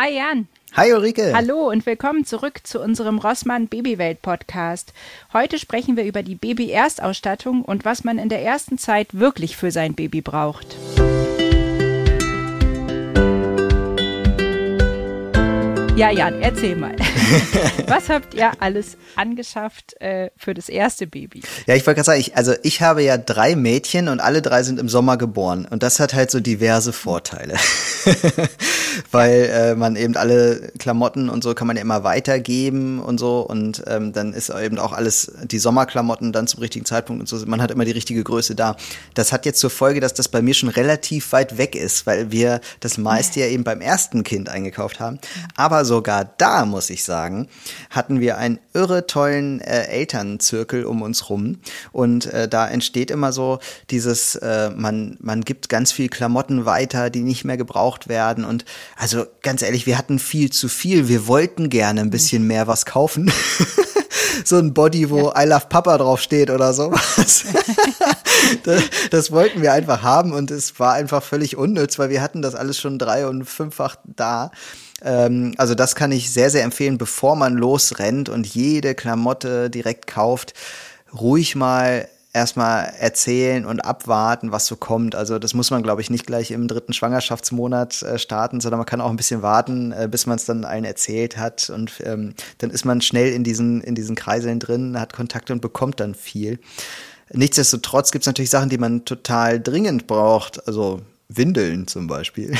Hi Jan. Hi Ulrike. Hallo und willkommen zurück zu unserem Rossmann Babywelt Podcast. Heute sprechen wir über die Baby-Erstausstattung und was man in der ersten Zeit wirklich für sein Baby braucht. Ja, Jan, erzähl mal. Was habt ihr alles angeschafft äh, für das erste Baby? Ja, ich wollte gerade sagen, ich, also ich habe ja drei Mädchen und alle drei sind im Sommer geboren. Und das hat halt so diverse Vorteile. Weil äh, man eben alle Klamotten und so kann man ja immer weitergeben und so. Und ähm, dann ist eben auch alles, die Sommerklamotten dann zum richtigen Zeitpunkt und so. Man hat immer die richtige Größe da. Das hat jetzt zur Folge, dass das bei mir schon relativ weit weg ist, weil wir das meiste ja eben beim ersten Kind eingekauft haben. Aber sogar da, muss ich sagen, hatten wir einen irre tollen äh, Elternzirkel um uns rum. Und äh, da entsteht immer so dieses, äh, man, man gibt ganz viel Klamotten weiter, die nicht mehr gebraucht werden. Und also ganz ehrlich, wir hatten viel zu viel. Wir wollten gerne ein bisschen mehr was kaufen. so ein Body, wo ja. I love Papa draufsteht oder sowas. das, das, wollten wir einfach haben und es war einfach völlig unnütz, weil wir hatten das alles schon drei- und fünffach da. Ähm, also das kann ich sehr, sehr empfehlen, bevor man losrennt und jede Klamotte direkt kauft, ruhig mal erstmal erzählen und abwarten, was so kommt. Also das muss man, glaube ich, nicht gleich im dritten Schwangerschaftsmonat äh, starten, sondern man kann auch ein bisschen warten, äh, bis man es dann allen erzählt hat. Und ähm, dann ist man schnell in diesen, in diesen Kreiseln drin, hat Kontakte und bekommt dann viel. Nichtsdestotrotz gibt es natürlich Sachen, die man total dringend braucht. Also Windeln zum Beispiel.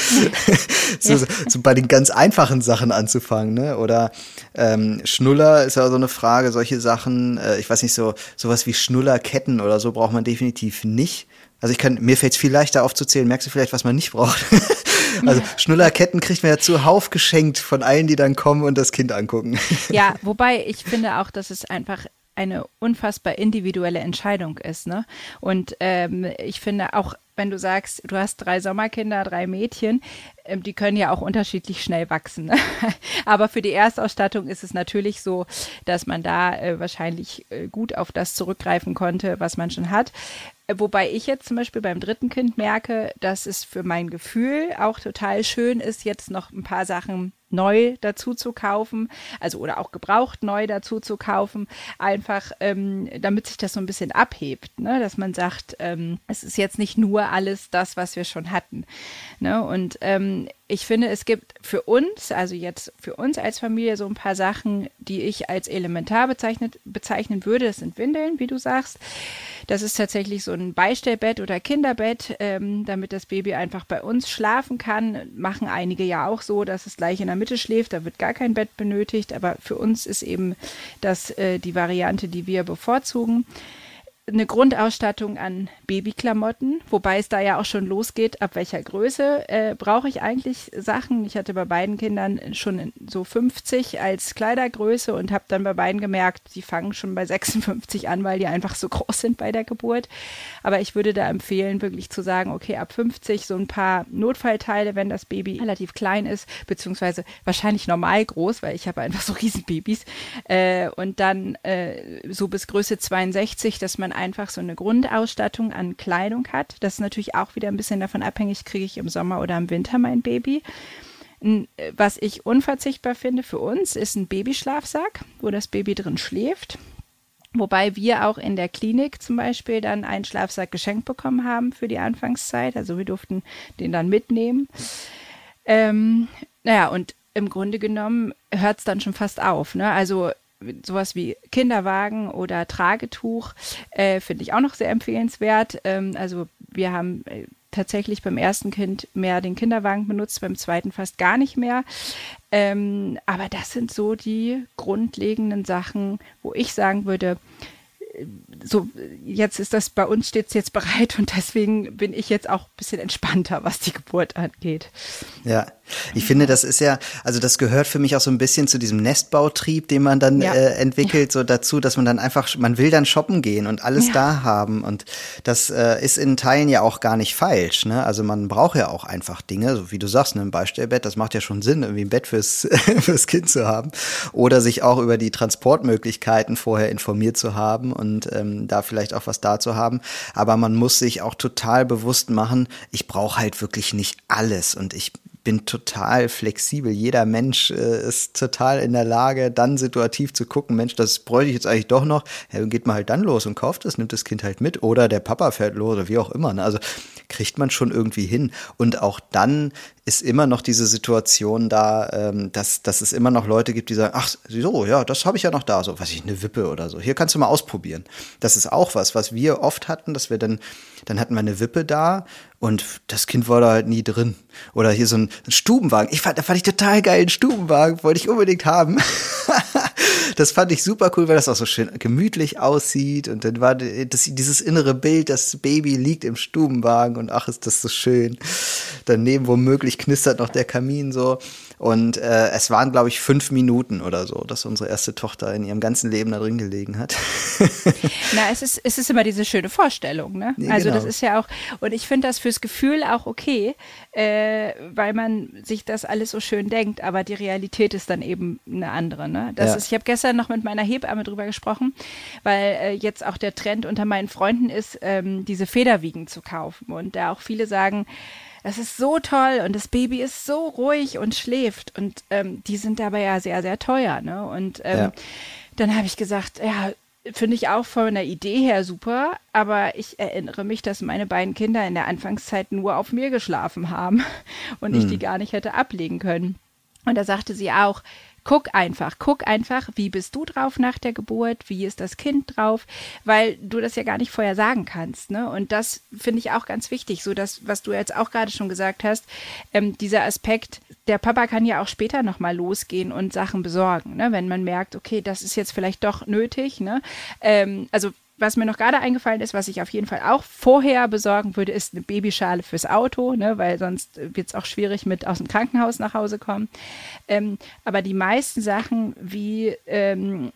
so, so, bei den ganz einfachen Sachen anzufangen, ne? Oder ähm, Schnuller ist ja so eine Frage, solche Sachen, äh, ich weiß nicht, so sowas wie Schnullerketten oder so braucht man definitiv nicht. Also ich kann, mir fällt es viel leichter aufzuzählen, merkst du vielleicht, was man nicht braucht. also Schnullerketten kriegt man ja zuhauf geschenkt von allen, die dann kommen und das Kind angucken. ja, wobei ich finde auch, dass es einfach eine unfassbar individuelle Entscheidung ist. Ne? Und ähm, ich finde auch, wenn du sagst, du hast drei Sommerkinder, drei Mädchen, ähm, die können ja auch unterschiedlich schnell wachsen. Ne? Aber für die Erstausstattung ist es natürlich so, dass man da äh, wahrscheinlich äh, gut auf das zurückgreifen konnte, was man schon hat. Äh, wobei ich jetzt zum Beispiel beim dritten Kind merke, dass es für mein Gefühl auch total schön ist, jetzt noch ein paar Sachen neu dazu zu kaufen, also oder auch gebraucht neu dazu zu kaufen, einfach ähm, damit sich das so ein bisschen abhebt, ne? dass man sagt, ähm, es ist jetzt nicht nur alles das, was wir schon hatten. Ne? Und ähm, ich finde, es gibt für uns, also jetzt für uns als Familie, so ein paar Sachen, die ich als elementar bezeichnet, bezeichnen würde. Das sind Windeln, wie du sagst. Das ist tatsächlich so ein Beistellbett oder Kinderbett, ähm, damit das Baby einfach bei uns schlafen kann. Machen einige ja auch so, dass es gleich in der Mitte schläft. Da wird gar kein Bett benötigt. Aber für uns ist eben das äh, die Variante, die wir bevorzugen eine Grundausstattung an Babyklamotten, wobei es da ja auch schon losgeht, ab welcher Größe äh, brauche ich eigentlich Sachen. Ich hatte bei beiden Kindern schon so 50 als Kleidergröße und habe dann bei beiden gemerkt, die fangen schon bei 56 an, weil die einfach so groß sind bei der Geburt. Aber ich würde da empfehlen, wirklich zu sagen, okay, ab 50 so ein paar Notfallteile, wenn das Baby relativ klein ist, beziehungsweise wahrscheinlich normal groß, weil ich habe einfach so Riesenbabys. Äh, und dann äh, so bis Größe 62, dass man einfach so eine Grundausstattung an Kleidung hat. Das ist natürlich auch wieder ein bisschen davon abhängig, kriege ich im Sommer oder im Winter mein Baby. Was ich unverzichtbar finde für uns, ist ein Babyschlafsack, wo das Baby drin schläft. Wobei wir auch in der Klinik zum Beispiel dann einen Schlafsack geschenkt bekommen haben für die Anfangszeit. Also wir durften den dann mitnehmen. Ähm, naja, und im Grunde genommen hört es dann schon fast auf. Ne? Also sowas wie Kinderwagen oder Tragetuch äh, finde ich auch noch sehr empfehlenswert. Ähm, also wir haben äh, tatsächlich beim ersten Kind mehr den Kinderwagen benutzt, beim zweiten fast gar nicht mehr. Ähm, aber das sind so die grundlegenden Sachen, wo ich sagen würde, so, jetzt ist das bei uns steht es jetzt bereit und deswegen bin ich jetzt auch ein bisschen entspannter, was die Geburt angeht. Ja, ich finde, das ist ja, also das gehört für mich auch so ein bisschen zu diesem Nestbautrieb, den man dann ja. äh, entwickelt, so dazu, dass man dann einfach, man will dann shoppen gehen und alles ja. da haben und das äh, ist in Teilen ja auch gar nicht falsch, ne? Also man braucht ja auch einfach Dinge, so wie du sagst, ne, ein Beistellbett, das macht ja schon Sinn, irgendwie ein Bett fürs, fürs Kind zu haben oder sich auch über die Transportmöglichkeiten vorher informiert zu haben und ähm, da vielleicht auch was da zu haben, aber man muss sich auch total bewusst machen, ich brauche halt wirklich nicht alles und ich bin total flexibel. Jeder Mensch äh, ist total in der Lage, dann situativ zu gucken, Mensch, das bräuchte ich jetzt eigentlich doch noch. Ja, geht man halt dann los und kauft es, nimmt das Kind halt mit oder der Papa fährt los oder wie auch immer. Ne? Also kriegt man schon irgendwie hin. Und auch dann ist immer noch diese Situation da, ähm, dass, dass es immer noch Leute gibt, die sagen, ach so, ja, das habe ich ja noch da, so, was ich, eine Wippe oder so. Hier kannst du mal ausprobieren. Das ist auch was, was wir oft hatten, dass wir dann, dann hatten wir eine Wippe da und das Kind war da halt nie drin. Oder hier so ein, ein Stubenwagen. Ich fand, da fand ich total geil, einen Stubenwagen, wollte ich unbedingt haben. das fand ich super cool, weil das auch so schön gemütlich aussieht. Und dann war das, dieses innere Bild, das Baby liegt im Stubenwagen und ach, ist das so schön. Daneben womöglich knistert noch der Kamin so. Und äh, es waren, glaube ich, fünf Minuten oder so, dass unsere erste Tochter in ihrem ganzen Leben da drin gelegen hat. Na, es ist, es ist immer diese schöne Vorstellung, ne? Ja, also genau. das ist ja auch, und ich finde das fürs Gefühl auch okay, äh, weil man sich das alles so schön denkt, aber die Realität ist dann eben eine andere, ne? Das ja. ist, ich habe gestern noch mit meiner Hebamme drüber gesprochen, weil äh, jetzt auch der Trend unter meinen Freunden ist, ähm, diese Federwiegen zu kaufen. Und da auch viele sagen, das ist so toll und das Baby ist so ruhig und schläft und ähm, die sind dabei ja sehr, sehr teuer. Ne? Und ähm, ja. dann habe ich gesagt, ja, finde ich auch von der Idee her super, aber ich erinnere mich, dass meine beiden Kinder in der Anfangszeit nur auf mir geschlafen haben und hm. ich die gar nicht hätte ablegen können. Und da sagte sie auch, Guck einfach, guck einfach, wie bist du drauf nach der Geburt, wie ist das Kind drauf, weil du das ja gar nicht vorher sagen kannst. Ne? Und das finde ich auch ganz wichtig, so das, was du jetzt auch gerade schon gesagt hast, ähm, dieser Aspekt, der Papa kann ja auch später nochmal losgehen und Sachen besorgen, ne? wenn man merkt, okay, das ist jetzt vielleicht doch nötig. Ne? Ähm, also was mir noch gerade eingefallen ist, was ich auf jeden Fall auch vorher besorgen würde, ist eine Babyschale fürs Auto, ne, weil sonst wird es auch schwierig mit aus dem Krankenhaus nach Hause kommen. Ähm, aber die meisten Sachen wie ähm,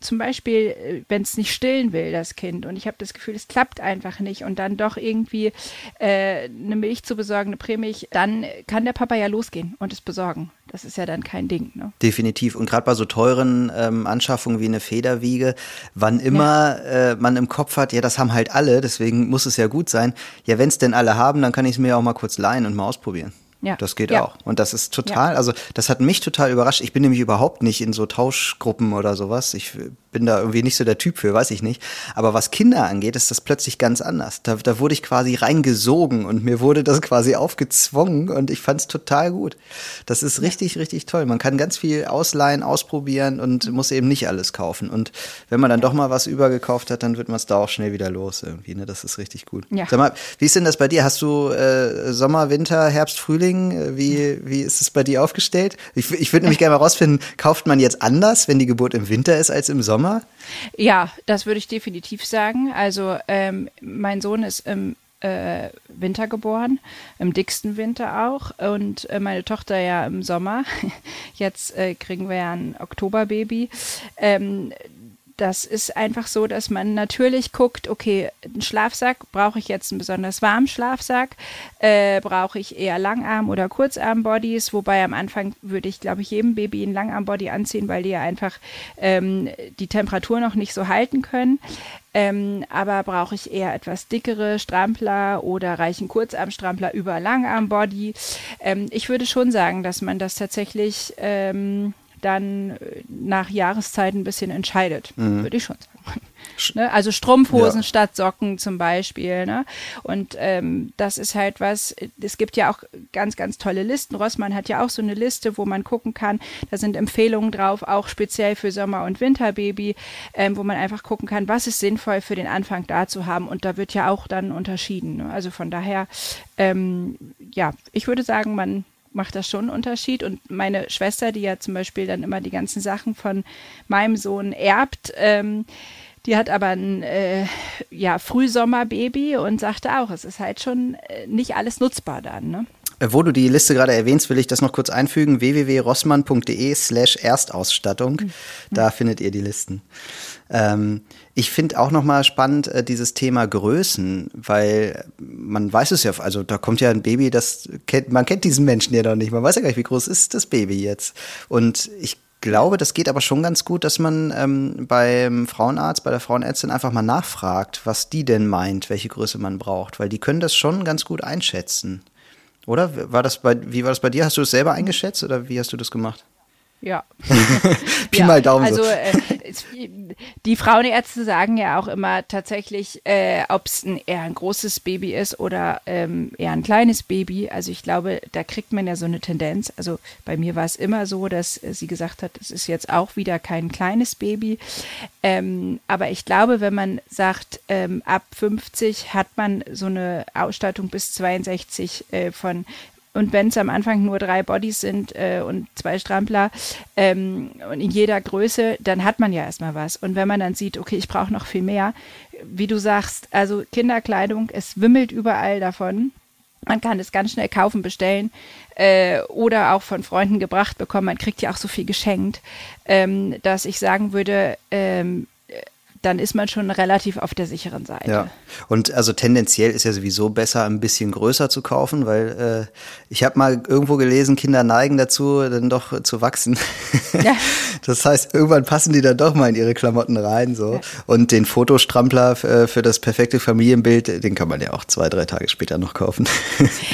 zum Beispiel, äh, wenn es nicht stillen will, das Kind, und ich habe das Gefühl, es klappt einfach nicht und dann doch irgendwie äh, eine Milch zu besorgen, eine Prämilch, dann kann der Papa ja losgehen und es besorgen. Das ist ja dann kein Ding. Ne? Definitiv. Und gerade bei so teuren ähm, Anschaffungen wie eine Federwiege, wann immer ja. äh, man im Kopf hat, ja, das haben halt alle, deswegen muss es ja gut sein. Ja, wenn es denn alle haben, dann kann ich es mir auch mal kurz leihen und mal ausprobieren. Ja. Das geht ja. auch. Und das ist total, ja. also das hat mich total überrascht. Ich bin nämlich überhaupt nicht in so Tauschgruppen oder sowas. Ich bin da irgendwie nicht so der Typ für, weiß ich nicht. Aber was Kinder angeht, ist das plötzlich ganz anders. Da, da wurde ich quasi reingesogen und mir wurde das quasi aufgezwungen und ich fand es total gut. Das ist richtig, richtig toll. Man kann ganz viel ausleihen, ausprobieren und muss eben nicht alles kaufen. Und wenn man dann doch mal was übergekauft hat, dann wird man es da auch schnell wieder los irgendwie. Ne? Das ist richtig gut. Ja. Sag mal, wie ist denn das bei dir? Hast du äh, Sommer, Winter, Herbst, Frühling? Wie, wie ist es bei dir aufgestellt? Ich, ich würde nämlich gerne mal rausfinden, kauft man jetzt anders, wenn die Geburt im Winter ist als im Sommer? Sommer? Ja, das würde ich definitiv sagen. Also ähm, mein Sohn ist im äh, Winter geboren, im dicksten Winter auch und äh, meine Tochter ja im Sommer. Jetzt äh, kriegen wir ja ein Oktoberbaby. Ähm, das ist einfach so, dass man natürlich guckt, okay, einen Schlafsack, brauche ich jetzt einen besonders warmen Schlafsack, äh, brauche ich eher Langarm- oder Kurzarm-Bodies, wobei am Anfang würde ich, glaube ich, jedem Baby einen Langarm-Body anziehen, weil die ja einfach ähm, die Temperatur noch nicht so halten können. Ähm, aber brauche ich eher etwas dickere Strampler oder reichen Kurzarmstrampler über Langarm-Body? Ähm, ich würde schon sagen, dass man das tatsächlich ähm, dann äh, nach Jahreszeit ein bisschen entscheidet, mhm. würde ich schon sagen. Ne? Also Strumpfhosen ja. statt Socken zum Beispiel. Ne? Und ähm, das ist halt was, es gibt ja auch ganz, ganz tolle Listen. Rossmann hat ja auch so eine Liste, wo man gucken kann, da sind Empfehlungen drauf, auch speziell für Sommer- und Winterbaby, ähm, wo man einfach gucken kann, was ist sinnvoll für den Anfang da zu haben. Und da wird ja auch dann unterschieden. Ne? Also von daher, ähm, ja, ich würde sagen, man macht das schon einen Unterschied. Und meine Schwester, die ja zum Beispiel dann immer die ganzen Sachen von meinem Sohn erbt, ähm, die hat aber ein äh, ja, Frühsommerbaby und sagte auch, es ist halt schon äh, nicht alles nutzbar dann. Ne? Äh, wo du die Liste gerade erwähnst, will ich das noch kurz einfügen. www.rossmann.de slash Erstausstattung. Mhm. Da findet ihr die Listen. Ähm, ich finde auch nochmal spannend äh, dieses Thema Größen, weil man weiß es ja, also da kommt ja ein Baby, das kennt, man kennt diesen Menschen ja noch nicht. Man weiß ja gar nicht, wie groß ist das Baby jetzt. Und ich glaube, das geht aber schon ganz gut, dass man ähm, beim Frauenarzt, bei der Frauenärztin einfach mal nachfragt, was die denn meint, welche Größe man braucht, weil die können das schon ganz gut einschätzen. Oder? War das bei, wie war das bei dir? Hast du es selber eingeschätzt oder wie hast du das gemacht? Ja. Pi ja, mal Daumen. Also äh, die Frauenärzte sagen ja auch immer tatsächlich, äh, ob es ein, eher ein großes Baby ist oder ähm, eher ein kleines Baby. Also ich glaube, da kriegt man ja so eine Tendenz. Also bei mir war es immer so, dass äh, sie gesagt hat, es ist jetzt auch wieder kein kleines Baby. Ähm, aber ich glaube, wenn man sagt, ähm, ab 50 hat man so eine Ausstattung bis 62 äh, von und wenn es am Anfang nur drei Bodies sind äh, und zwei Strampler ähm, und in jeder Größe, dann hat man ja erstmal was. Und wenn man dann sieht, okay, ich brauche noch viel mehr, wie du sagst, also Kinderkleidung, es wimmelt überall davon. Man kann es ganz schnell kaufen, bestellen äh, oder auch von Freunden gebracht bekommen. Man kriegt ja auch so viel geschenkt, ähm, dass ich sagen würde, ähm, dann ist man schon relativ auf der sicheren Seite. Ja, und also tendenziell ist ja sowieso besser, ein bisschen größer zu kaufen, weil äh, ich habe mal irgendwo gelesen, Kinder neigen dazu, dann doch zu wachsen. Ja. Das heißt, irgendwann passen die dann doch mal in ihre Klamotten rein. so. Ja. Und den Fotostrampler äh, für das perfekte Familienbild, den kann man ja auch zwei, drei Tage später noch kaufen.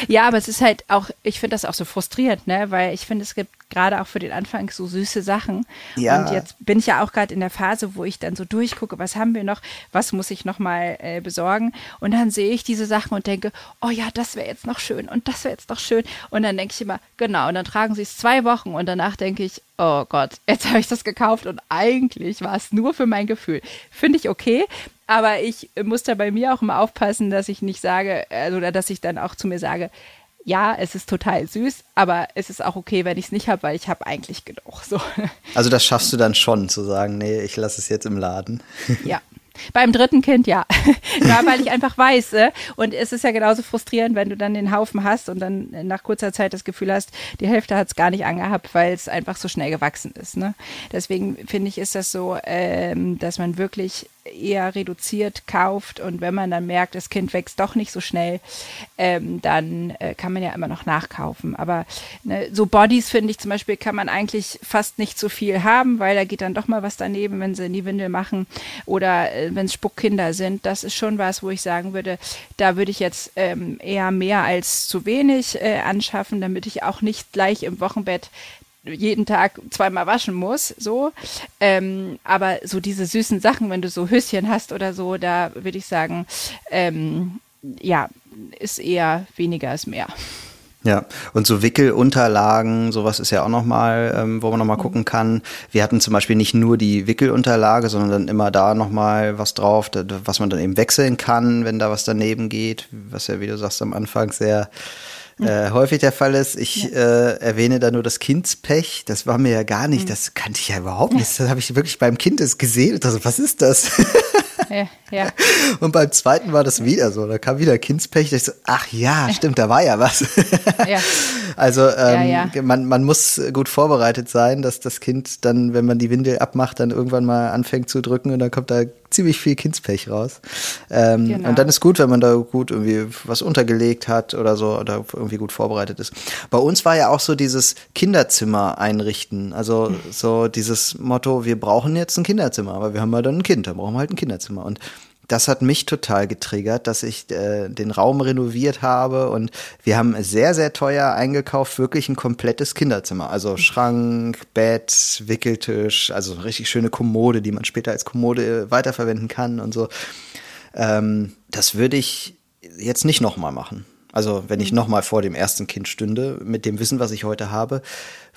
Ja, aber es ist halt auch, ich finde das auch so frustrierend, ne? weil ich finde, es gibt gerade auch für den Anfang so süße Sachen. Ja. Und jetzt bin ich ja auch gerade in der Phase, wo ich dann so durchgucke, was haben wir noch, was muss ich noch mal äh, besorgen. Und dann sehe ich diese Sachen und denke, oh ja, das wäre jetzt noch schön und das wäre jetzt noch schön. Und dann denke ich immer, genau, und dann tragen sie es zwei Wochen und danach denke ich, oh Gott, jetzt habe ich das gekauft und eigentlich war es nur für mein Gefühl. Finde ich okay, aber ich muss da bei mir auch immer aufpassen, dass ich nicht sage, also, oder dass ich dann auch zu mir sage, ja, es ist total süß, aber es ist auch okay, wenn ich es nicht habe, weil ich habe eigentlich genug. So. Also das schaffst du dann schon zu sagen, nee, ich lasse es jetzt im Laden. Ja, beim dritten Kind ja. ja, weil ich einfach weiß. Äh, und es ist ja genauso frustrierend, wenn du dann den Haufen hast und dann nach kurzer Zeit das Gefühl hast, die Hälfte hat es gar nicht angehabt, weil es einfach so schnell gewachsen ist. Ne? Deswegen finde ich, ist das so, ähm, dass man wirklich eher reduziert kauft und wenn man dann merkt, das Kind wächst doch nicht so schnell, ähm, dann äh, kann man ja immer noch nachkaufen. Aber ne, so Bodies finde ich zum Beispiel kann man eigentlich fast nicht so viel haben, weil da geht dann doch mal was daneben, wenn sie in die Windel machen oder äh, wenn es Spuckkinder sind. Das ist schon was, wo ich sagen würde, da würde ich jetzt ähm, eher mehr als zu wenig äh, anschaffen, damit ich auch nicht gleich im Wochenbett jeden Tag zweimal waschen muss, so. Ähm, aber so diese süßen Sachen, wenn du so Höschen hast oder so, da würde ich sagen, ähm, ja, ist eher weniger als mehr. Ja, und so Wickelunterlagen, sowas ist ja auch nochmal, ähm, wo man nochmal mhm. gucken kann. Wir hatten zum Beispiel nicht nur die Wickelunterlage, sondern dann immer da nochmal was drauf, was man dann eben wechseln kann, wenn da was daneben geht, was ja, wie du sagst, am Anfang sehr äh, häufig der Fall ist. Ich ja. äh, erwähne da nur das Kindspech. Das war mir ja gar nicht, mhm. das kannte ich ja überhaupt nicht. Das habe ich wirklich beim Kind gesehen. Also, was ist das? Ja, ja. Und beim zweiten war das wieder so. Da kam wieder Kindspech. Ich so, ach ja, stimmt, da war ja was. Ja. Also ähm, ja. Man, man muss gut vorbereitet sein, dass das Kind dann, wenn man die Windel abmacht, dann irgendwann mal anfängt zu drücken und dann kommt da ziemlich viel Kindspech raus. Ähm, genau. Und dann ist gut, wenn man da gut irgendwie was untergelegt hat oder so oder irgendwie gut vorbereitet ist. Bei uns war ja auch so dieses Kinderzimmer einrichten. Also so dieses Motto, wir brauchen jetzt ein Kinderzimmer, aber wir haben ja dann ein Kind, dann brauchen wir halt ein Kinderzimmer. Und das hat mich total getriggert, dass ich äh, den Raum renoviert habe und wir haben sehr, sehr teuer eingekauft, wirklich ein komplettes Kinderzimmer. Also Schrank, Bett, Wickeltisch, also eine richtig schöne Kommode, die man später als Kommode weiterverwenden kann und so. Ähm, das würde ich jetzt nicht nochmal machen. Also wenn ich mhm. nochmal vor dem ersten Kind stünde, mit dem Wissen, was ich heute habe,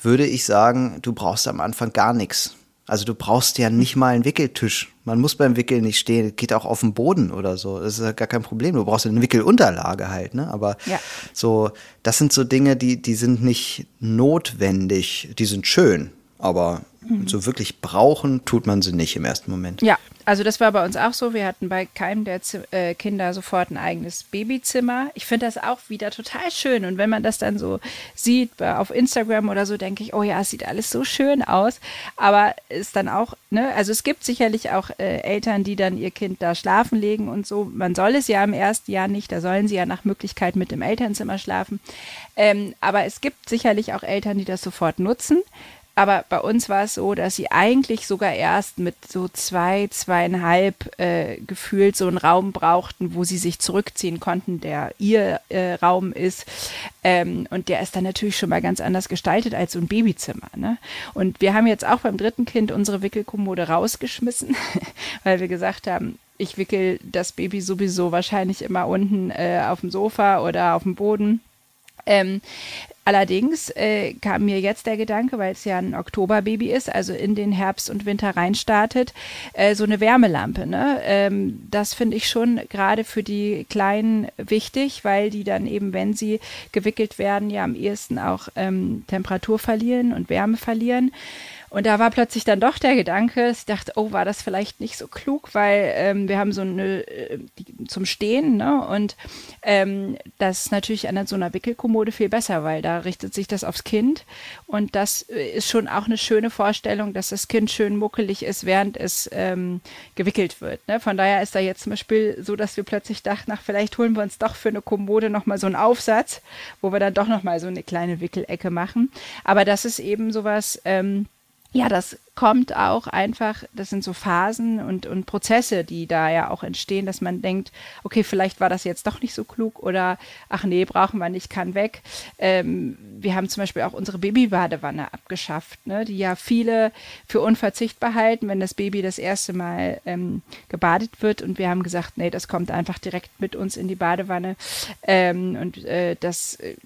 würde ich sagen, du brauchst am Anfang gar nichts also du brauchst ja nicht mal einen Wickeltisch. Man muss beim Wickeln nicht stehen, geht auch auf dem Boden oder so. Das ist ja gar kein Problem. Du brauchst eine Wickelunterlage halt, ne? Aber ja. so, das sind so Dinge, die, die sind nicht notwendig. Die sind schön, aber mhm. so wirklich brauchen tut man sie nicht im ersten Moment. Ja, also das war bei uns auch so. Wir hatten bei keinem der Z äh, Kinder sofort ein eigenes Babyzimmer. Ich finde das auch wieder total schön. Und wenn man das dann so sieht auf Instagram oder so, denke ich, oh ja, es sieht alles so schön aus. Aber ist dann auch, ne, also es gibt sicherlich auch äh, Eltern, die dann ihr Kind da schlafen legen und so. Man soll es ja im ersten Jahr nicht. Da sollen sie ja nach Möglichkeit mit im Elternzimmer schlafen. Ähm, aber es gibt sicherlich auch Eltern, die das sofort nutzen. Aber bei uns war es so, dass sie eigentlich sogar erst mit so zwei, zweieinhalb äh, gefühlt so einen Raum brauchten, wo sie sich zurückziehen konnten, der ihr äh, Raum ist. Ähm, und der ist dann natürlich schon mal ganz anders gestaltet als so ein Babyzimmer. Ne? Und wir haben jetzt auch beim dritten Kind unsere Wickelkommode rausgeschmissen, weil wir gesagt haben, ich wickel das Baby sowieso wahrscheinlich immer unten äh, auf dem Sofa oder auf dem Boden. Ähm, allerdings äh, kam mir jetzt der Gedanke, weil es ja ein Oktoberbaby ist, also in den Herbst und Winter reinstartet, äh, so eine Wärmelampe. Ne? Ähm, das finde ich schon gerade für die Kleinen wichtig, weil die dann eben, wenn sie gewickelt werden, ja am ehesten auch ähm, Temperatur verlieren und Wärme verlieren. Und da war plötzlich dann doch der Gedanke, ich dachte, oh, war das vielleicht nicht so klug, weil ähm, wir haben so eine äh, die, zum Stehen, ne? Und ähm, das ist natürlich an so einer Wickelkommode viel besser, weil da richtet sich das aufs Kind. Und das äh, ist schon auch eine schöne Vorstellung, dass das Kind schön muckelig ist, während es ähm, gewickelt wird. Ne? Von daher ist da jetzt zum Beispiel so, dass wir plötzlich dachten, ach, vielleicht holen wir uns doch für eine Kommode nochmal so einen Aufsatz, wo wir dann doch nochmal so eine kleine Wickelecke machen. Aber das ist eben sowas, ähm, ja, das kommt auch einfach, das sind so Phasen und, und Prozesse, die da ja auch entstehen, dass man denkt, okay, vielleicht war das jetzt doch nicht so klug oder ach nee, brauchen wir nicht, kann weg. Ähm, wir haben zum Beispiel auch unsere Babybadewanne abgeschafft, ne, die ja viele für unverzichtbar halten, wenn das Baby das erste Mal ähm, gebadet wird und wir haben gesagt, nee, das kommt einfach direkt mit uns in die Badewanne ähm, und äh, das äh,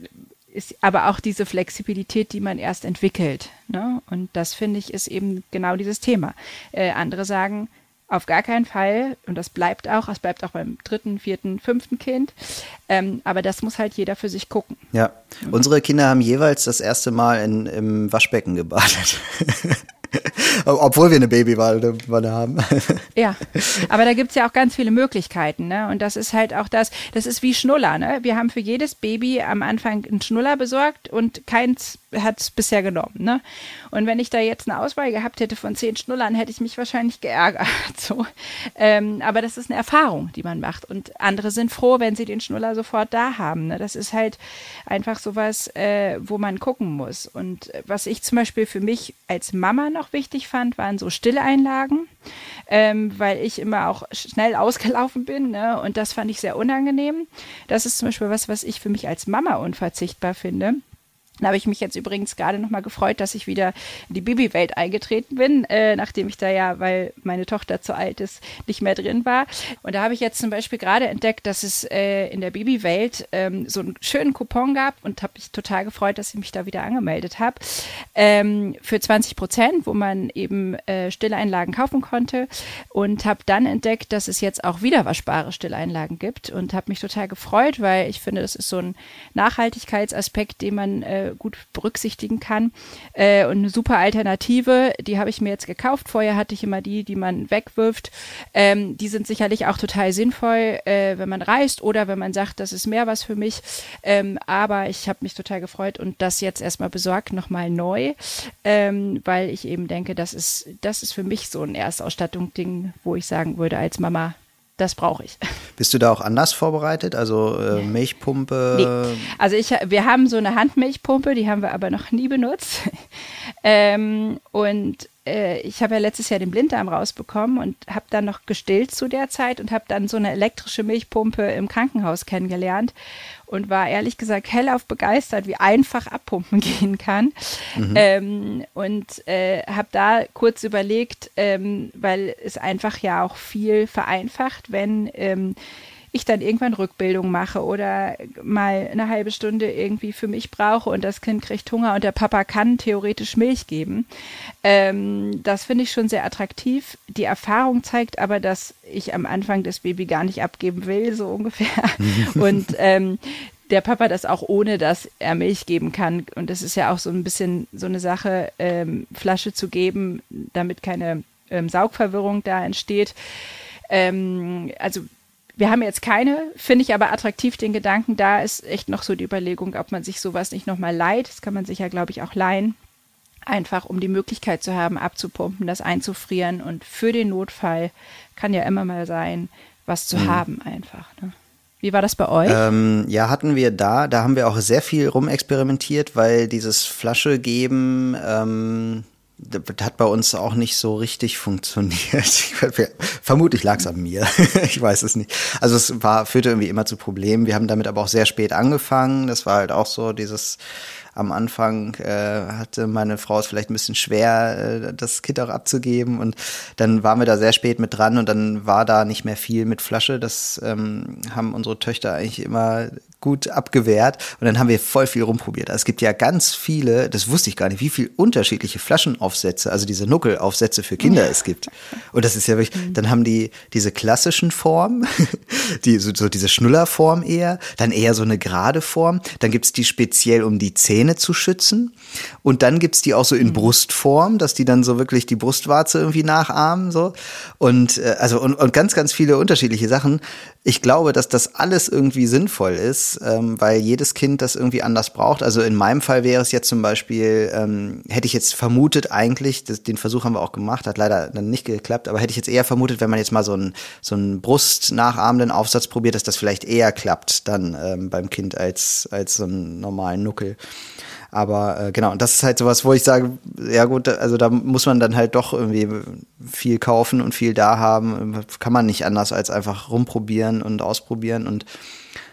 ist aber auch diese Flexibilität, die man erst entwickelt. Ne? Und das finde ich ist eben genau dieses Thema. Äh, andere sagen, auf gar keinen Fall, und das bleibt auch, es bleibt auch beim dritten, vierten, fünften Kind. Ähm, aber das muss halt jeder für sich gucken. Ja, unsere Kinder haben jeweils das erste Mal in, im Waschbecken gebadet. Obwohl wir eine Babywanne haben. ja, aber da gibt es ja auch ganz viele Möglichkeiten. Ne? Und das ist halt auch das, das ist wie Schnuller. Ne? Wir haben für jedes Baby am Anfang einen Schnuller besorgt und keins hat es bisher genommen. Ne? Und wenn ich da jetzt eine Auswahl gehabt hätte von zehn Schnullern, hätte ich mich wahrscheinlich geärgert. So. Ähm, aber das ist eine Erfahrung, die man macht. Und andere sind froh, wenn sie den Schnuller sofort da haben. Ne? Das ist halt einfach sowas, äh, wo man gucken muss. Und was ich zum Beispiel für mich als Mama noch wichtig fand, waren so Stilleinlagen, ähm, weil ich immer auch schnell ausgelaufen bin. Ne? Und das fand ich sehr unangenehm. Das ist zum Beispiel was, was ich für mich als Mama unverzichtbar finde. Da habe ich mich jetzt übrigens gerade nochmal gefreut, dass ich wieder in die Babywelt eingetreten bin, äh, nachdem ich da ja, weil meine Tochter zu alt ist, nicht mehr drin war. Und da habe ich jetzt zum Beispiel gerade entdeckt, dass es äh, in der Babywelt ähm, so einen schönen Coupon gab und habe mich total gefreut, dass ich mich da wieder angemeldet habe, ähm, für 20 Prozent, wo man eben äh, Stilleinlagen kaufen konnte und habe dann entdeckt, dass es jetzt auch wiederwaschbare Stilleinlagen gibt und habe mich total gefreut, weil ich finde, das ist so ein Nachhaltigkeitsaspekt, den man äh, gut berücksichtigen kann. Äh, und eine super Alternative, die habe ich mir jetzt gekauft. Vorher hatte ich immer die, die man wegwirft. Ähm, die sind sicherlich auch total sinnvoll, äh, wenn man reist oder wenn man sagt, das ist mehr was für mich. Ähm, aber ich habe mich total gefreut und das jetzt erstmal besorgt, nochmal neu, ähm, weil ich eben denke, das ist, das ist für mich so ein Erstausstattung-Ding, wo ich sagen würde, als Mama, das brauche ich. Bist du da auch anders vorbereitet? Also äh, Milchpumpe? Nee. Also ich, wir haben so eine Handmilchpumpe, die haben wir aber noch nie benutzt. ähm, und äh, ich habe ja letztes Jahr den Blinddarm rausbekommen und habe dann noch gestillt zu der Zeit und habe dann so eine elektrische Milchpumpe im Krankenhaus kennengelernt und war ehrlich gesagt hellauf begeistert, wie einfach abpumpen gehen kann. Mhm. Ähm, und äh, habe da kurz überlegt, ähm, weil es einfach ja auch viel vereinfacht, wenn ähm, ich dann irgendwann Rückbildung mache oder mal eine halbe Stunde irgendwie für mich brauche und das Kind kriegt Hunger und der Papa kann theoretisch Milch geben. Ähm, das finde ich schon sehr attraktiv. Die Erfahrung zeigt aber, dass ich am Anfang das Baby gar nicht abgeben will, so ungefähr. und ähm, der Papa das auch ohne, dass er Milch geben kann. Und das ist ja auch so ein bisschen so eine Sache, ähm, Flasche zu geben, damit keine ähm, Saugverwirrung da entsteht. Ähm, also wir haben jetzt keine, finde ich aber attraktiv den Gedanken, da ist echt noch so die Überlegung, ob man sich sowas nicht nochmal leiht. Das kann man sich ja, glaube ich, auch leihen. Einfach um die Möglichkeit zu haben, abzupumpen, das einzufrieren und für den Notfall kann ja immer mal sein, was zu mhm. haben einfach. Ne? Wie war das bei euch? Ähm, ja, hatten wir da. Da haben wir auch sehr viel rumexperimentiert, weil dieses Flasche geben, ähm, das hat bei uns auch nicht so richtig funktioniert. Vermutlich lag es an mir. ich weiß es nicht. Also es war, führte irgendwie immer zu Problemen. Wir haben damit aber auch sehr spät angefangen. Das war halt auch so dieses am Anfang äh, hatte meine Frau es vielleicht ein bisschen schwer, äh, das Kind auch abzugeben. Und dann waren wir da sehr spät mit dran und dann war da nicht mehr viel mit Flasche. Das ähm, haben unsere Töchter eigentlich immer gut abgewehrt und dann haben wir voll viel rumprobiert. Also es gibt ja ganz viele, das wusste ich gar nicht, wie viele unterschiedliche Flaschenaufsätze, also diese Nuckelaufsätze für Kinder es gibt. Und das ist ja wirklich, mhm. dann haben die diese klassischen Formen, die, so, so diese Schnullerform eher, dann eher so eine gerade Form, dann gibt's die speziell, um die Zähne zu schützen und dann gibt's die auch so in mhm. Brustform, dass die dann so wirklich die Brustwarze irgendwie nachahmen so und äh, also und, und ganz, ganz viele unterschiedliche Sachen. Ich glaube, dass das alles irgendwie sinnvoll ist, ähm, weil jedes Kind das irgendwie anders braucht. Also in meinem Fall wäre es jetzt zum Beispiel, ähm, hätte ich jetzt vermutet eigentlich, das, den Versuch haben wir auch gemacht, hat leider dann nicht geklappt, aber hätte ich jetzt eher vermutet, wenn man jetzt mal so einen so einen brustnachahmenden Aufsatz probiert, dass das vielleicht eher klappt dann ähm, beim Kind als als so einen normalen Nuckel. Aber äh, genau, und das ist halt sowas, wo ich sage, ja gut, also da muss man dann halt doch irgendwie viel kaufen und viel da haben. Kann man nicht anders als einfach rumprobieren und ausprobieren und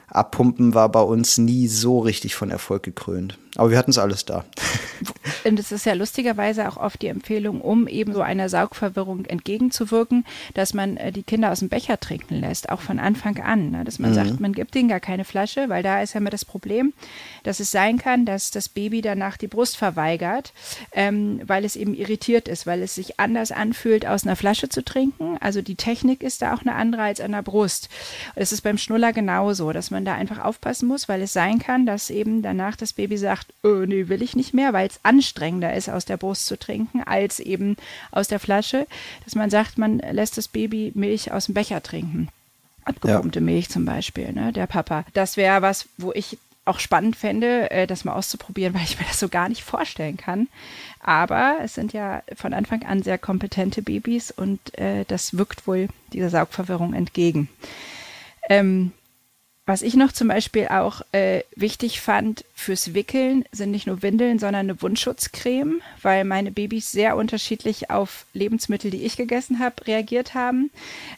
Abpumpen war bei uns nie so richtig von Erfolg gekrönt. Aber wir hatten es alles da. Und es ist ja lustigerweise auch oft die Empfehlung, um eben so einer Saugverwirrung entgegenzuwirken, dass man äh, die Kinder aus dem Becher trinken lässt, auch von Anfang an. Ne? Dass man mhm. sagt, man gibt ihnen gar keine Flasche, weil da ist ja immer das Problem, dass es sein kann, dass das Baby danach die Brust verweigert, ähm, weil es eben irritiert ist, weil es sich anders anfühlt, aus einer Flasche zu trinken. Also die Technik ist da auch eine andere als an der Brust. Es ist beim Schnuller genauso, dass man da einfach aufpassen muss, weil es sein kann, dass eben danach das Baby sagt, oh, nee, will ich nicht mehr, weil es anstrengender ist, aus der Brust zu trinken, als eben aus der Flasche, dass man sagt, man lässt das Baby Milch aus dem Becher trinken. Abgepumpte ja. Milch zum Beispiel, ne, der Papa. Das wäre was, wo ich auch spannend fände, äh, das mal auszuprobieren, weil ich mir das so gar nicht vorstellen kann. Aber es sind ja von Anfang an sehr kompetente Babys und äh, das wirkt wohl dieser Saugverwirrung entgegen. Ähm, was ich noch zum Beispiel auch äh, wichtig fand fürs Wickeln, sind nicht nur Windeln, sondern eine Wundschutzcreme, weil meine Babys sehr unterschiedlich auf Lebensmittel, die ich gegessen habe, reagiert haben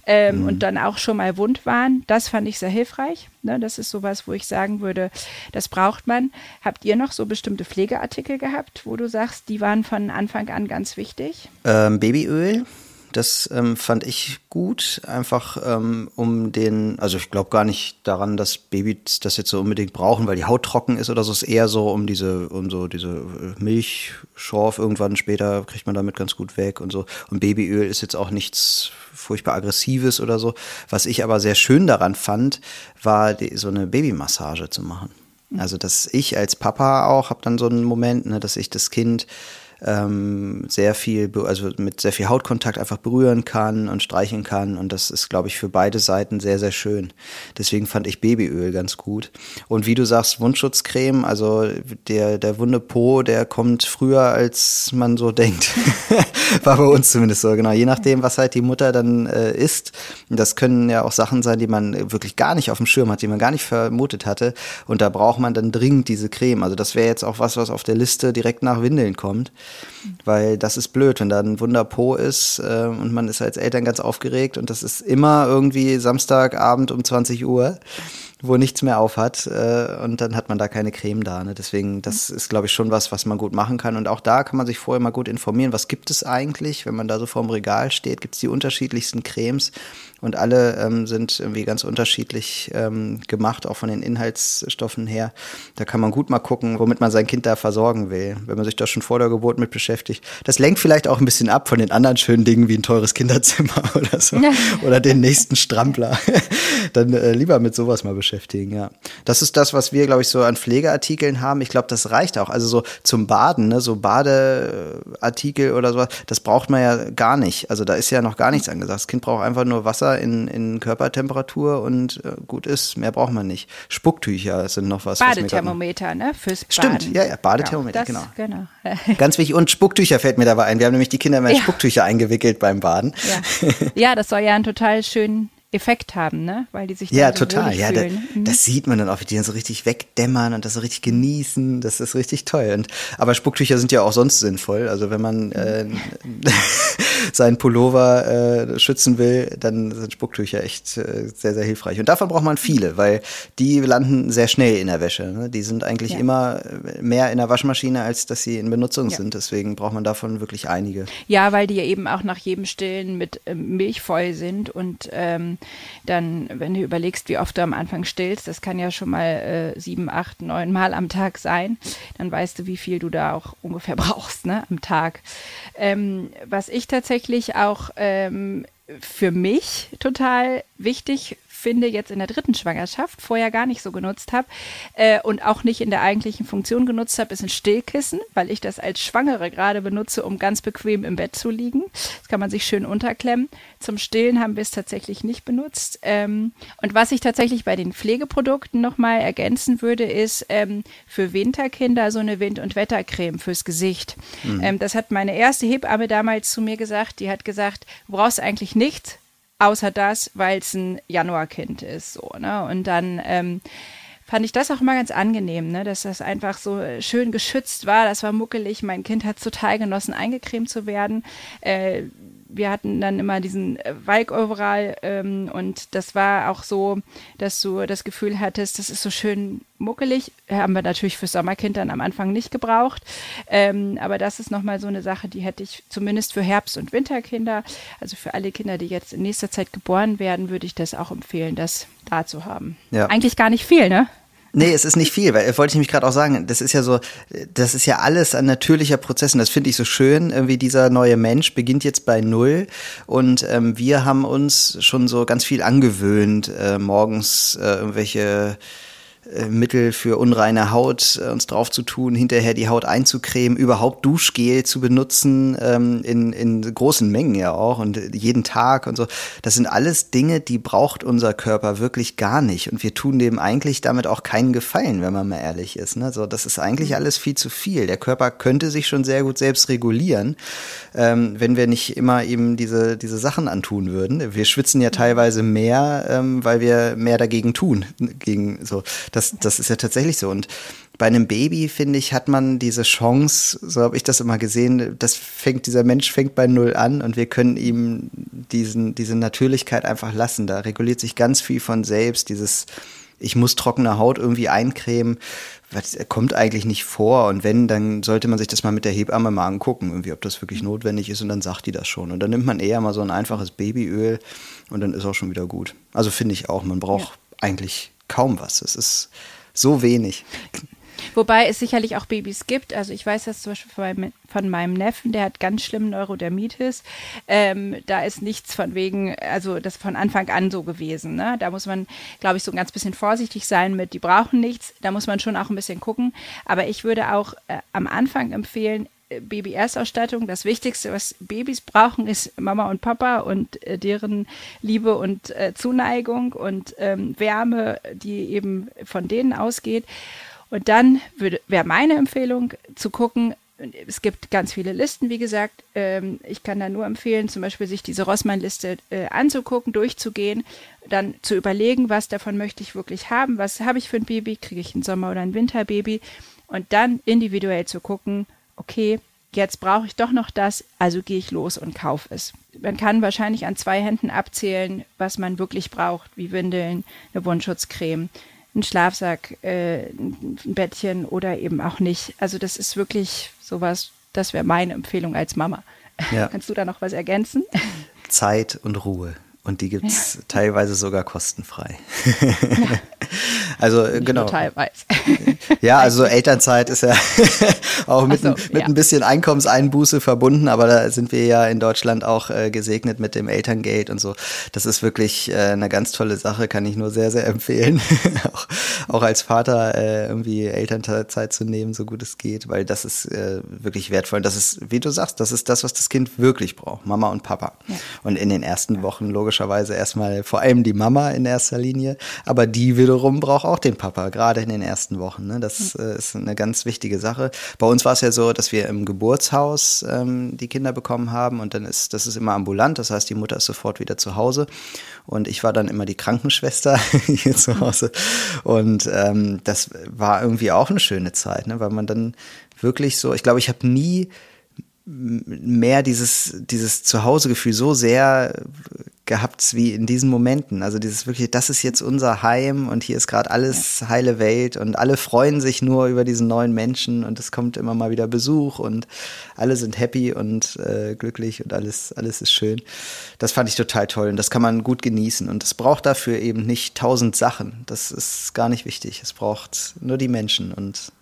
ähm, mhm. und dann auch schon mal wund waren. Das fand ich sehr hilfreich. Ne? Das ist sowas, wo ich sagen würde, das braucht man. Habt ihr noch so bestimmte Pflegeartikel gehabt, wo du sagst, die waren von Anfang an ganz wichtig? Ähm, Babyöl das ähm, fand ich gut, einfach um, ähm, um den, also ich glaube gar nicht daran, dass Babys das jetzt so unbedingt brauchen, weil die Haut trocken ist oder so. Es ist eher so um diese, um so diese äh, Milchschorf irgendwann später kriegt man damit ganz gut weg und so. Und Babyöl ist jetzt auch nichts furchtbar aggressives oder so. Was ich aber sehr schön daran fand, war die, so eine Babymassage zu machen. Mhm. Also dass ich als Papa auch habe dann so einen Moment, ne, dass ich das Kind ähm, sehr viel, also mit sehr viel Hautkontakt einfach berühren kann und streicheln kann. Und das ist, glaube ich, für beide Seiten sehr, sehr schön. Deswegen fand ich Babyöl ganz gut. Und wie du sagst, Wundschutzcreme, also der, der wunde Po, der kommt früher, als man so denkt. War bei uns zumindest so, genau. Je nachdem, was halt die Mutter dann äh, isst. Das können ja auch Sachen sein, die man wirklich gar nicht auf dem Schirm hat, die man gar nicht vermutet hatte. Und da braucht man dann dringend diese Creme. Also das wäre jetzt auch was, was auf der Liste direkt nach Windeln kommt. Weil das ist blöd, wenn da ein Wunderpo ist äh, und man ist als Eltern ganz aufgeregt und das ist immer irgendwie Samstagabend um 20 Uhr wo nichts mehr auf hat äh, und dann hat man da keine Creme da. Ne? Deswegen, das ist, glaube ich, schon was, was man gut machen kann. Und auch da kann man sich vorher mal gut informieren, was gibt es eigentlich, wenn man da so vorm Regal steht, gibt es die unterschiedlichsten Cremes und alle ähm, sind irgendwie ganz unterschiedlich ähm, gemacht, auch von den Inhaltsstoffen her. Da kann man gut mal gucken, womit man sein Kind da versorgen will, wenn man sich da schon vor der Geburt mit beschäftigt. Das lenkt vielleicht auch ein bisschen ab von den anderen schönen Dingen wie ein teures Kinderzimmer oder so oder den nächsten Strampler. Dann äh, lieber mit sowas mal beschäftigen, ja. Das ist das, was wir, glaube ich, so an Pflegeartikeln haben. Ich glaube, das reicht auch. Also so zum Baden, ne, so Badeartikel oder sowas, das braucht man ja gar nicht. Also da ist ja noch gar nichts angesagt. Das Kind braucht einfach nur Wasser Wasser in, in Körpertemperatur und äh, gut ist. Mehr braucht man nicht. Spucktücher sind noch was. Badethermometer, ne? Fürs Baden. Stimmt, ja, ja, Badethermometer, genau. Das, genau. genau. Ganz wichtig. Und Spucktücher fällt mir dabei ein. Wir haben nämlich die Kinder immer in ja. Spucktücher eingewickelt beim Baden. Ja. ja, das soll ja einen total schönen Effekt haben, ne? Weil die sich ja so total. Ja, da, mhm. das sieht man dann auch, wie die dann so richtig wegdämmern und das so richtig genießen. Das ist richtig toll. Und, aber Spucktücher sind ja auch sonst sinnvoll. Also wenn man äh, seinen Pullover äh, schützen will, dann sind Spucktücher echt äh, sehr sehr hilfreich. Und davon braucht man viele, weil die landen sehr schnell in der Wäsche. Ne? Die sind eigentlich ja. immer mehr in der Waschmaschine, als dass sie in Benutzung ja. sind. Deswegen braucht man davon wirklich einige. Ja, weil die ja eben auch nach jedem Stillen mit ähm, Milch voll sind und ähm, dann, wenn du überlegst, wie oft du am Anfang stillst, das kann ja schon mal äh, sieben, acht, neun Mal am Tag sein, dann weißt du, wie viel du da auch ungefähr brauchst, ne, am Tag. Ähm, was ich tatsächlich auch ähm, für mich total wichtig finde, jetzt in der dritten Schwangerschaft, vorher gar nicht so genutzt habe äh, und auch nicht in der eigentlichen Funktion genutzt habe, ist ein Stillkissen, weil ich das als Schwangere gerade benutze, um ganz bequem im Bett zu liegen. Das kann man sich schön unterklemmen. Zum Stillen haben wir es tatsächlich nicht benutzt. Ähm, und was ich tatsächlich bei den Pflegeprodukten nochmal ergänzen würde, ist ähm, für Winterkinder so eine Wind- und Wettercreme fürs Gesicht. Mhm. Ähm, das hat meine erste Hebamme damals zu mir gesagt. Die hat gesagt, du brauchst eigentlich nichts außer das, weil es ein Januarkind ist, so, ne? Und dann ähm, fand ich das auch immer ganz angenehm, ne? dass das einfach so schön geschützt war. Das war muckelig. Mein Kind hat total genossen, eingecremt zu werden. Äh, wir hatten dann immer diesen äh, Walk-Overall ähm, und das war auch so, dass du das Gefühl hattest, das ist so schön muckelig. Haben wir natürlich fürs Sommerkind dann am Anfang nicht gebraucht. Ähm, aber das ist nochmal so eine Sache, die hätte ich zumindest für Herbst- und Winterkinder, also für alle Kinder, die jetzt in nächster Zeit geboren werden, würde ich das auch empfehlen, das da zu haben. Ja. Eigentlich gar nicht viel, ne? Nee, es ist nicht viel, weil wollte ich nämlich gerade auch sagen, das ist ja so, das ist ja alles ein natürlicher Prozess und das finde ich so schön, irgendwie dieser neue Mensch beginnt jetzt bei Null und ähm, wir haben uns schon so ganz viel angewöhnt, äh, morgens äh, irgendwelche äh, Mittel für unreine Haut äh, uns drauf zu tun, hinterher die Haut einzucremen, überhaupt Duschgel zu benutzen, ähm, in, in großen Mengen ja auch und jeden Tag und so. Das sind alles Dinge, die braucht unser Körper wirklich gar nicht. Und wir tun dem eigentlich damit auch keinen Gefallen, wenn man mal ehrlich ist. Ne? So, das ist eigentlich alles viel zu viel. Der Körper könnte sich schon sehr gut selbst regulieren, ähm, wenn wir nicht immer eben diese, diese Sachen antun würden. Wir schwitzen ja teilweise mehr, ähm, weil wir mehr dagegen tun. Gegen so. Das das, das ist ja tatsächlich so. Und bei einem Baby, finde ich, hat man diese Chance, so habe ich das immer gesehen, das fängt, dieser Mensch fängt bei Null an und wir können ihm diesen, diese Natürlichkeit einfach lassen. Da reguliert sich ganz viel von selbst, dieses, ich muss trockene Haut irgendwie eincremen, was kommt eigentlich nicht vor. Und wenn, dann sollte man sich das mal mit der Hebamme mal angucken, irgendwie, ob das wirklich notwendig ist und dann sagt die das schon. Und dann nimmt man eher mal so ein einfaches Babyöl und dann ist auch schon wieder gut. Also finde ich auch, man braucht ja. eigentlich kaum was. Es ist so wenig. Wobei es sicherlich auch Babys gibt. Also ich weiß das zum Beispiel von meinem, von meinem Neffen, der hat ganz schlimm Neurodermitis. Ähm, da ist nichts von wegen, also das von Anfang an so gewesen. Ne? Da muss man, glaube ich, so ein ganz bisschen vorsichtig sein mit, die brauchen nichts. Da muss man schon auch ein bisschen gucken. Aber ich würde auch äh, am Anfang empfehlen, Baby-Erstausstattung. Das Wichtigste, was Babys brauchen, ist Mama und Papa und äh, deren Liebe und äh, Zuneigung und ähm, Wärme, die eben von denen ausgeht. Und dann wäre meine Empfehlung zu gucken, es gibt ganz viele Listen, wie gesagt. Ähm, ich kann da nur empfehlen, zum Beispiel sich diese Rossmann-Liste äh, anzugucken, durchzugehen, dann zu überlegen, was davon möchte ich wirklich haben, was habe ich für ein Baby, kriege ich ein Sommer- oder ein Winterbaby und dann individuell zu gucken, okay, jetzt brauche ich doch noch das, also gehe ich los und kaufe es. Man kann wahrscheinlich an zwei Händen abzählen, was man wirklich braucht, wie Windeln, eine Wundschutzcreme, ein Schlafsack, äh, ein Bettchen oder eben auch nicht. Also das ist wirklich sowas, das wäre meine Empfehlung als Mama. Ja. Kannst du da noch was ergänzen? Zeit und Ruhe. Und die gibt es ja. teilweise sogar kostenfrei. Ja. Also Nicht genau. teilweise. Ja, also Elternzeit ist ja auch mit, so, mit ja. ein bisschen Einkommenseinbuße verbunden, aber da sind wir ja in Deutschland auch äh, gesegnet mit dem Elterngeld und so. Das ist wirklich äh, eine ganz tolle Sache, kann ich nur sehr, sehr empfehlen. auch, auch als Vater äh, irgendwie Elternzeit zu nehmen, so gut es geht, weil das ist äh, wirklich wertvoll. Das ist, wie du sagst, das ist das, was das Kind wirklich braucht, Mama und Papa. Ja. Und in den ersten Wochen logischerweise erstmal vor allem die Mama in erster Linie, aber die wiederum rum braucht auch den Papa, gerade in den ersten Wochen. Ne? Das äh, ist eine ganz wichtige Sache. Bei uns war es ja so, dass wir im Geburtshaus ähm, die Kinder bekommen haben und dann ist, das ist immer ambulant, das heißt, die Mutter ist sofort wieder zu Hause und ich war dann immer die Krankenschwester hier zu mhm. Hause und ähm, das war irgendwie auch eine schöne Zeit, ne? weil man dann wirklich so, ich glaube, ich habe nie mehr dieses, dieses Zuhausegefühl so sehr gehabt wie in diesen Momenten. Also dieses wirklich, das ist jetzt unser Heim und hier ist gerade alles heile Welt und alle freuen sich nur über diesen neuen Menschen und es kommt immer mal wieder Besuch und alle sind happy und äh, glücklich und alles, alles ist schön. Das fand ich total toll und das kann man gut genießen und es braucht dafür eben nicht tausend Sachen. Das ist gar nicht wichtig. Es braucht nur die Menschen und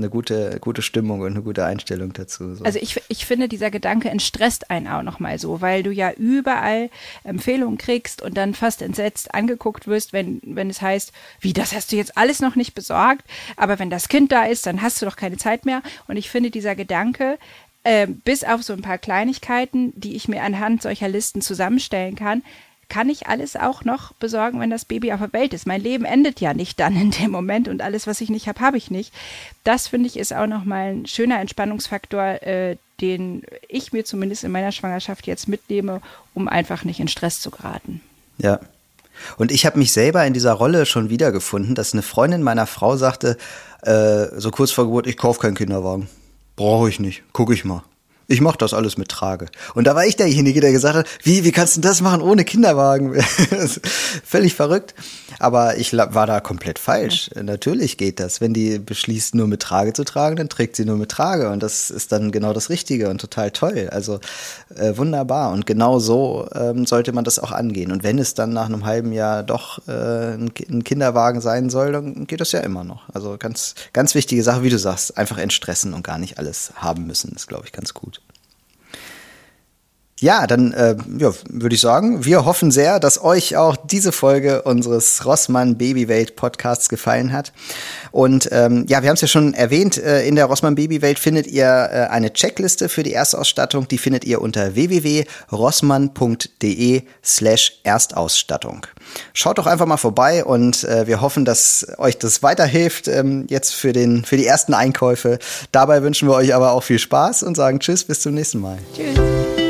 eine gute, gute Stimmung und eine gute Einstellung dazu. So. Also ich, ich finde, dieser Gedanke entstresst einen auch nochmal so, weil du ja überall Empfehlungen kriegst und dann fast entsetzt angeguckt wirst, wenn, wenn es heißt, wie, das hast du jetzt alles noch nicht besorgt, aber wenn das Kind da ist, dann hast du doch keine Zeit mehr. Und ich finde, dieser Gedanke, äh, bis auf so ein paar Kleinigkeiten, die ich mir anhand solcher Listen zusammenstellen kann, kann ich alles auch noch besorgen, wenn das Baby auf der Welt ist. Mein Leben endet ja nicht dann in dem Moment und alles, was ich nicht habe, habe ich nicht. Das finde ich ist auch nochmal ein schöner Entspannungsfaktor, äh, den ich mir zumindest in meiner Schwangerschaft jetzt mitnehme, um einfach nicht in Stress zu geraten. Ja. Und ich habe mich selber in dieser Rolle schon wiedergefunden, dass eine Freundin meiner Frau sagte, äh, so kurz vor Geburt, ich kaufe keinen Kinderwagen. Brauche ich nicht. Gucke ich mal ich mache das alles mit Trage. Und da war ich derjenige, der gesagt hat, wie, wie kannst du das machen ohne Kinderwagen? Völlig verrückt. Aber ich war da komplett falsch. Ja. Natürlich geht das. Wenn die beschließt, nur mit Trage zu tragen, dann trägt sie nur mit Trage. Und das ist dann genau das Richtige und total toll. Also äh, wunderbar. Und genau so ähm, sollte man das auch angehen. Und wenn es dann nach einem halben Jahr doch äh, ein, ein Kinderwagen sein soll, dann geht das ja immer noch. Also ganz, ganz wichtige Sache, wie du sagst, einfach entstressen und gar nicht alles haben müssen, ist, glaube ich, ganz gut. Ja, dann äh, ja, würde ich sagen, wir hoffen sehr, dass euch auch diese Folge unseres Rossmann Babywelt Podcasts gefallen hat. Und ähm, ja, wir haben es ja schon erwähnt, äh, in der Rossmann Babywelt findet ihr äh, eine Checkliste für die Erstausstattung. Die findet ihr unter www.rossmann.de slash Erstausstattung. Schaut doch einfach mal vorbei und äh, wir hoffen, dass euch das weiterhilft ähm, jetzt für, den, für die ersten Einkäufe. Dabei wünschen wir euch aber auch viel Spaß und sagen Tschüss, bis zum nächsten Mal. Tschüss.